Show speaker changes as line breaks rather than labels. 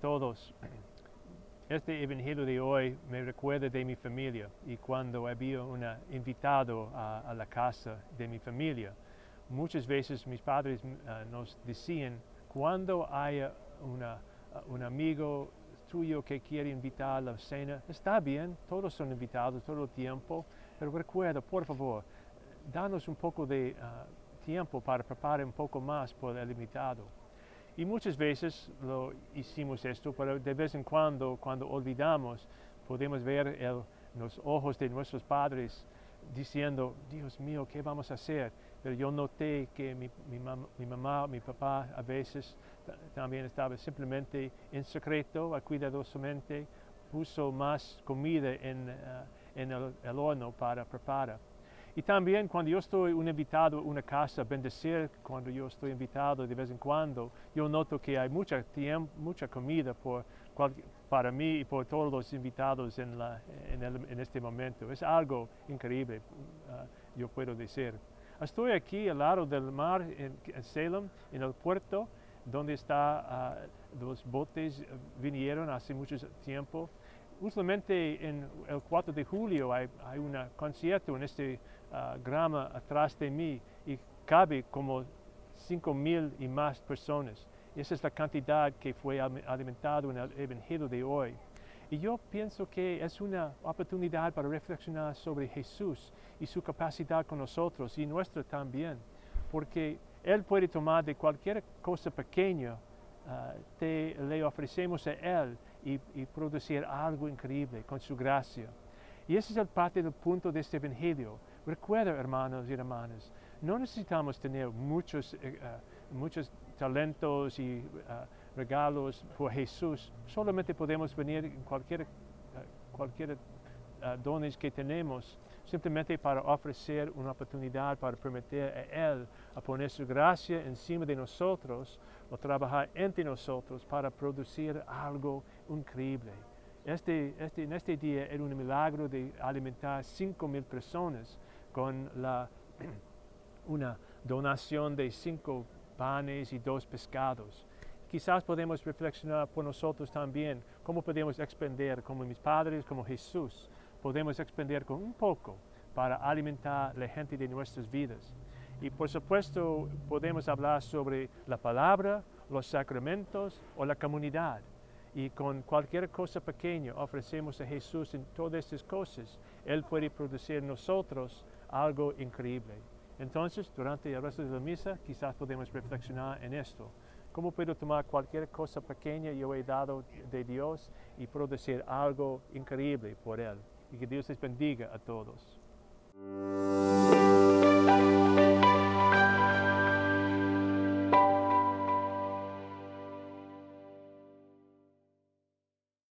todos. Este evangelio de hoy me recuerda de mi familia y cuando había un invitado a, la casa de mi familia. Muchas veces mis padres uh, nos decían, cuando haya un amigo tuyo que quiere invitar a la cena, está bien, todos son invitados todo el tiempo, pero recuerda, por favor, danos un poco de uh, tiempo para preparar un poco más por el invitado. Y muchas veces lo hicimos esto, pero de vez en cuando, cuando olvidamos, podemos ver en los ojos de nuestros padres diciendo, Dios mío, ¿qué vamos a hacer? Pero yo noté que mi, mi, mamá, mi papá a veces también estaba simplemente en secreto, cuidadosamente, puso más comida en, eh, en el horno para preparar. Y también cuando yo estoy un invitado a una casa, bendecir cuando yo estoy invitado de vez en cuando, yo noto que hay mucha tiempo, mucha comida por, para mí y por todos los invitados en, la, en, este momento. Es algo increíble, uh, yo puedo decir. Estoy aquí al lado del mar en, Salem, en el puerto, donde está, uh, los botes vinieron hace mucho tiempo. Usualmente en el 4 de julio hay, hay un concierto en este grama atrás de mí y cabe como cinco mil y más personas. Esa es la cantidad que fue alimentado en el Evangelio de hoy. Y yo pienso que es una oportunidad para reflexionar sobre Jesús y su capacidad con nosotros y nuestra también, porque Él puede tomar de cualquier cosa pequeña, uh, le ofrecemos a Él y, producir algo increíble con su gracia. Y ese es el parte del punto de este Evangelio. Recuerda, hermanos y hermanas, no necesitamos tener muchos, eh, muchos talentos y eh, regalos por Jesús. Solamente podemos venir en cualquier, cualquier dones que tenemos, simplemente para ofrecer una oportunidad para permitir a Él a poner su gracia encima de nosotros o trabajar entre nosotros para producir algo increíble. Este, este, en este día era un milagro de alimentar cinco mil personas con la, una donación de cinco panes y dos pescados. Quizás podemos reflexionar por nosotros también cómo podemos expender, como mis padres, como Jesús, podemos expender con un poco para alimentar la gente de nuestras vidas. Y por supuesto podemos hablar sobre la palabra, los sacramentos o la comunidad. Y con cualquier cosa pequeña ofrecemos a Jesús en todas estas cosas. Él puede producir en nosotros algo increíble. Entonces, durante el resto de la misa, quizás podemos reflexionar en esto. ¿Cómo puedo tomar cualquier cosa pequeña yo he dado de Dios y producir algo increíble por Él? Y que Dios les bendiga a todos.